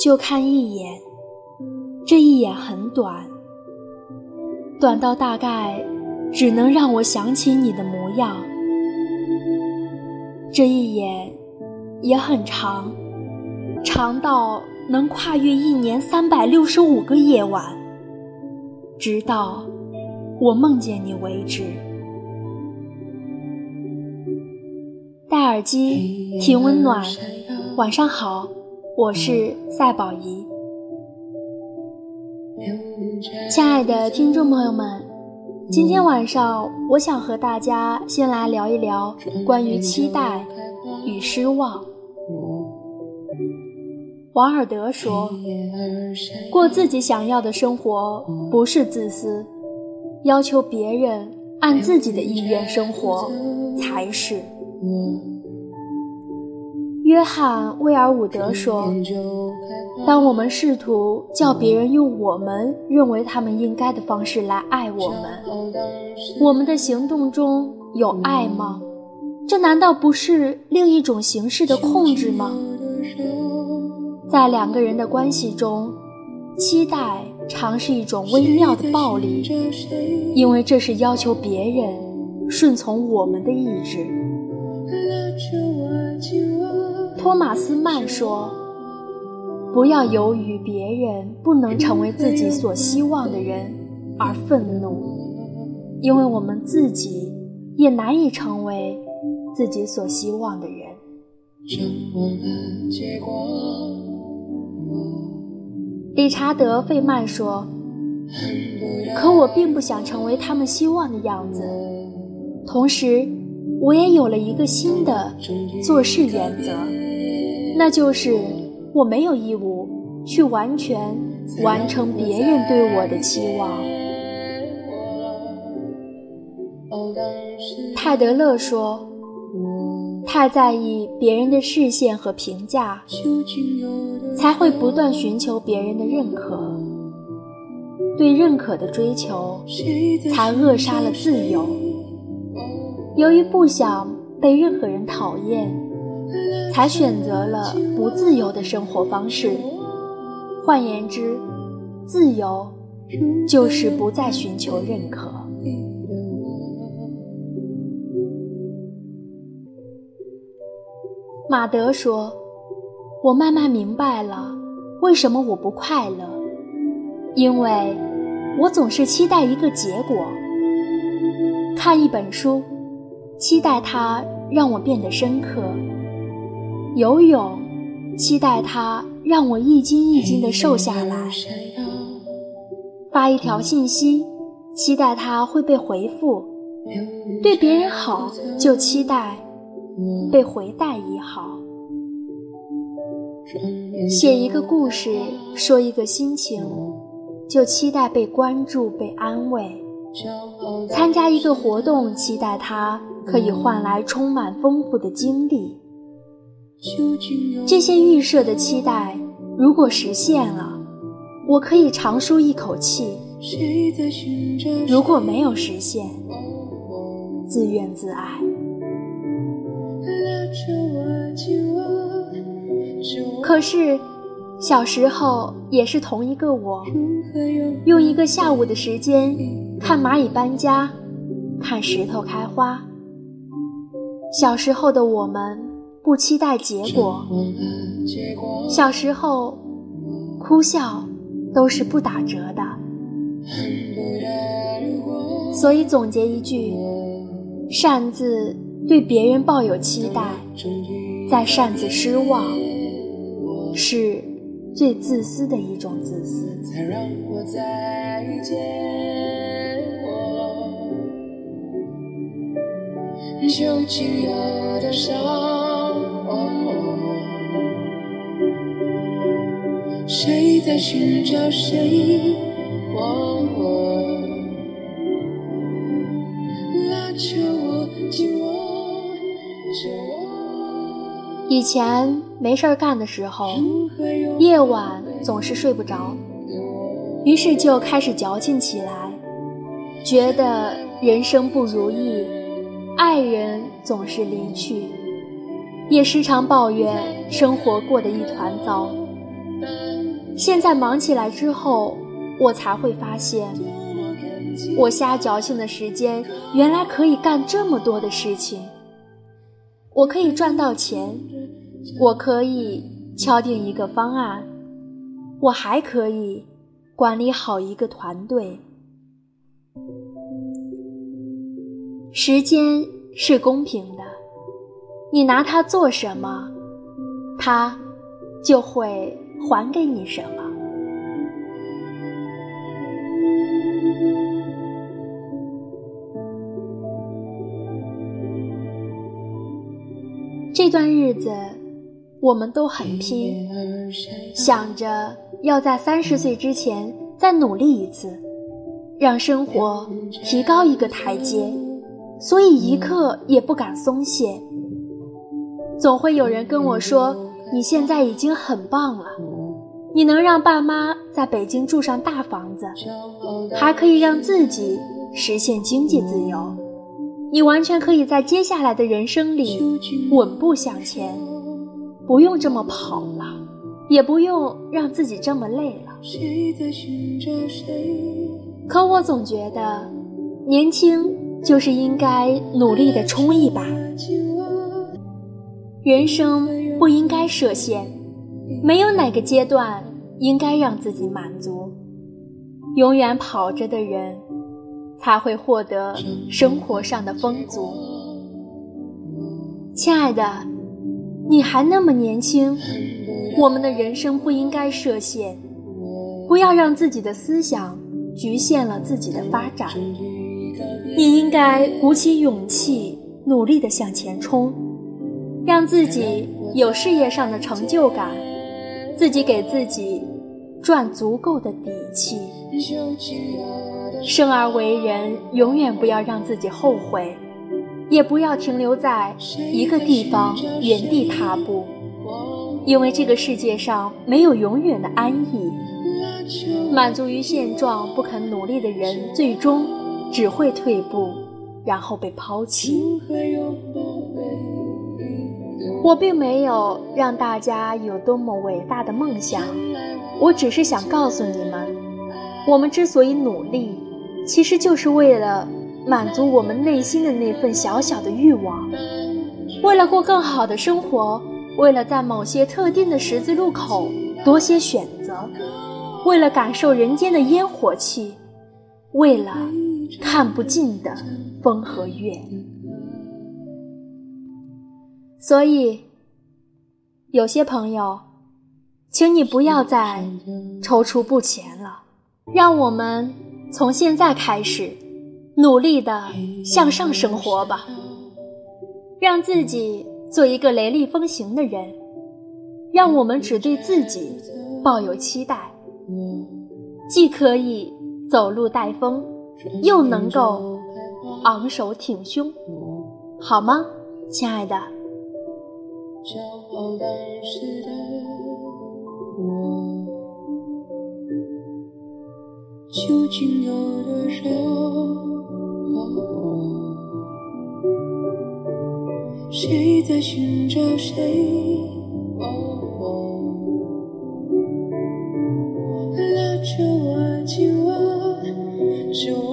就看一眼，这一眼很短，短到大概只能让我想起你的模样。这一眼也很长，长到能跨越一年三百六十五个夜晚，直到我梦见你为止。戴耳机，听温暖。晚上好，我是赛宝仪。亲爱的听众朋友们，今天晚上我想和大家先来聊一聊关于期待与失望。王尔德说：“过自己想要的生活不是自私，要求别人按自己的意愿生活才是。”约翰·威尔伍德说：“当我们试图叫别人用我们认为他们应该的方式来爱我们，我们的行动中有爱吗？这难道不是另一种形式的控制吗？在两个人的关系中，期待常是一种微妙的暴力，因为这是要求别人顺从我们的意志。”托马斯曼说：“不要由于别人不能成为自己所希望的人而愤怒，因为我们自己也难以成为自己所希望的人。”理查德·费曼说：“可我并不想成为他们希望的样子，同时，我也有了一个新的做事原则。”那就是我没有义务去完全完成别人对我的期望。泰德勒说：“太在意别人的视线和评价，才会不断寻求别人的认可。对认可的追求，才扼杀了自由。由于不想被任何人讨厌。”才选择了不自由的生活方式。换言之，自由就是不再寻求认可。马德说：“我慢慢明白了，为什么我不快乐，因为我总是期待一个结果。看一本书，期待它让我变得深刻。”游泳，期待它让我一斤一斤的瘦下来；发一条信息，期待它会被回复；对别人好，就期待被回带以好；写一个故事，说一个心情，就期待被关注、被安慰；参加一个活动，期待它可以换来充满丰富的经历。这些预设的期待，如果实现了，我可以长舒一口气；如果没有实现，自怨自艾。可是，小时候也是同一个我，用一个下午的时间看蚂蚁搬家，看石头开花。小时候的我们。不期待结果。小时候，哭笑都是不打折的。所以总结一句：擅自对别人抱有期待，再擅自失望，是最自私的一种自私。究竟有多少？谁在寻找谁？以前没事儿干的时候，夜晚总是睡不着，于是就开始矫情起来，觉得人生不如意，爱人总是离去，也时常抱怨生活过得一团糟。现在忙起来之后，我才会发现，我瞎矫情的时间原来可以干这么多的事情。我可以赚到钱，我可以敲定一个方案，我还可以管理好一个团队。时间是公平的，你拿它做什么，它就会还给你什么。这段日子，我们都很拼，想着要在三十岁之前再努力一次，让生活提高一个台阶，所以一刻也不敢松懈。总会有人跟我说：“你现在已经很棒了，你能让爸妈在北京住上大房子，还可以让自己实现经济自由。”你完全可以在接下来的人生里稳步向前，不用这么跑了，也不用让自己这么累了。可我总觉得，年轻就是应该努力的冲一把。人生不应该设限，没有哪个阶段应该让自己满足。永远跑着的人。才会获得生活上的丰足。亲爱的，你还那么年轻，我们的人生不应该设限，不要让自己的思想局限了自己的发展。你应该鼓起勇气，努力的向前冲，让自己有事业上的成就感，自己给自己赚足够的底气。生而为人，永远不要让自己后悔，也不要停留在一个地方原地踏步，因为这个世界上没有永远的安逸。满足于现状、不肯努力的人，最终只会退步，然后被抛弃。我并没有让大家有多么伟大的梦想，我只是想告诉你们，我们之所以努力。其实就是为了满足我们内心的那份小小的欲望，为了过更好的生活，为了在某些特定的十字路口多些选择，为了感受人间的烟火气，为了看不尽的风和月。所以，有些朋友，请你不要再踌躇不前了，让我们。从现在开始，努力的向上生活吧，让自己做一个雷厉风行的人，让我们只对自己抱有期待，既可以走路带风，又能够昂首挺胸，好吗，亲爱的？骄傲当时的我究竟有多少？谁在寻找谁？拉着我，紧握着